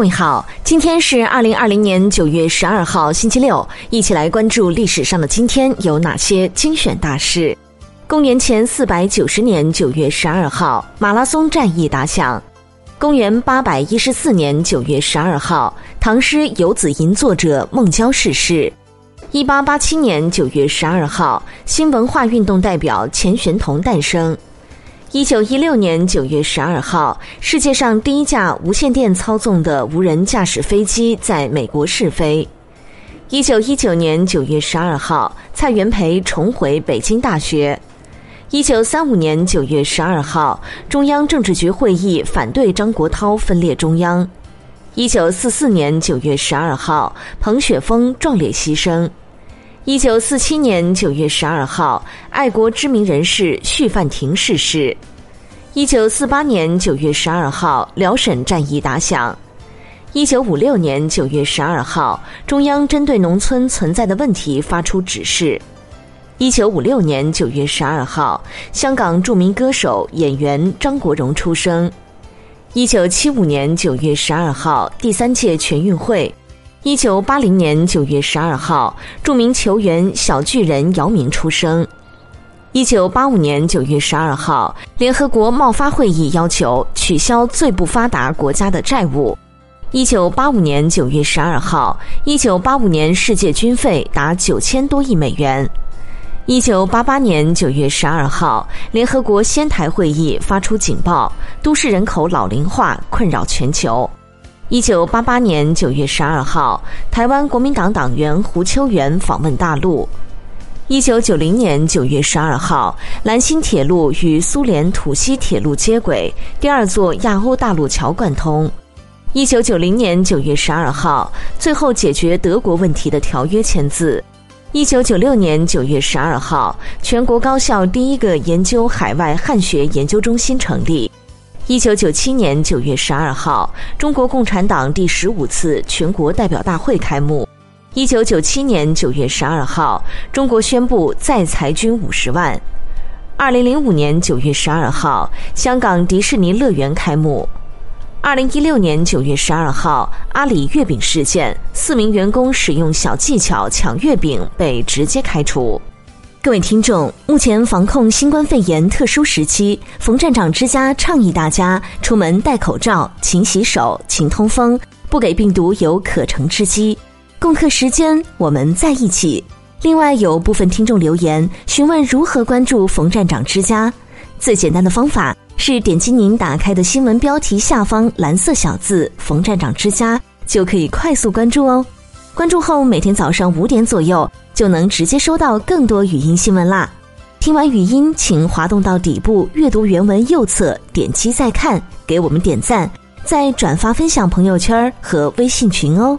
各位好，今天是二零二零年九月十二号，星期六，一起来关注历史上的今天有哪些精选大事。公元前四百九十年九月十二号，马拉松战役打响。公元八百一十四年九月十二号，唐诗《游子吟》作者孟郊逝世。一八八七年九月十二号，新文化运动代表钱玄同诞生。一九一六年九月十二号，世界上第一架无线电操纵的无人驾驶飞机在美国试飞。一九一九年九月十二号，蔡元培重回北京大学。一九三五年九月十二号，中央政治局会议反对张国焘分裂中央。一九四四年九月十二号，彭雪枫壮烈牺牲。一九四七年九月十二号，爱国知名人士徐范廷逝世。一九四八年九月十二号，辽沈战役打响。一九五六年九月十二号，中央针对农村存在的问题发出指示。一九五六年九月十二号，香港著名歌手演员张国荣出生。一九七五年九月十二号，第三届全运会。一九八零年九月十二号，著名球员小巨人姚明出生。一九八五年九月十二号，联合国贸发会议要求取消最不发达国家的债务。一九八五年九月十二号，一九八五年世界军费达九千多亿美元。一九八八年九月十二号，联合国仙台会议发出警报：都市人口老龄化困扰全球。一九八八年九月十二号，台湾国民党党员胡秋元访问大陆。一九九零年九月十二号，兰新铁路与苏联土西铁路接轨，第二座亚欧大陆桥贯通。一九九零年九月十二号，最后解决德国问题的条约签字。一九九六年九月十二号，全国高校第一个研究海外汉学研究中心成立。一九九七年九月十二号，中国共产党第十五次全国代表大会开幕。一九九七年九月十二号，中国宣布再裁军五十万。二零零五年九月十二号，香港迪士尼乐园开幕。二零一六年九月十二号，阿里月饼事件，四名员工使用小技巧抢月饼被直接开除。各位听众，目前防控新冠肺炎特殊时期，冯站长之家倡议大家出门戴口罩、勤洗手、勤通风，不给病毒有可乘之机。共克时间，我们在一起。另外，有部分听众留言询问如何关注冯站长之家，最简单的方法是点击您打开的新闻标题下方蓝色小字“冯站长之家”，就可以快速关注哦。关注后，每天早上五点左右就能直接收到更多语音新闻啦。听完语音，请滑动到底部阅读原文右侧，点击再看，给我们点赞，再转发分享朋友圈和微信群哦。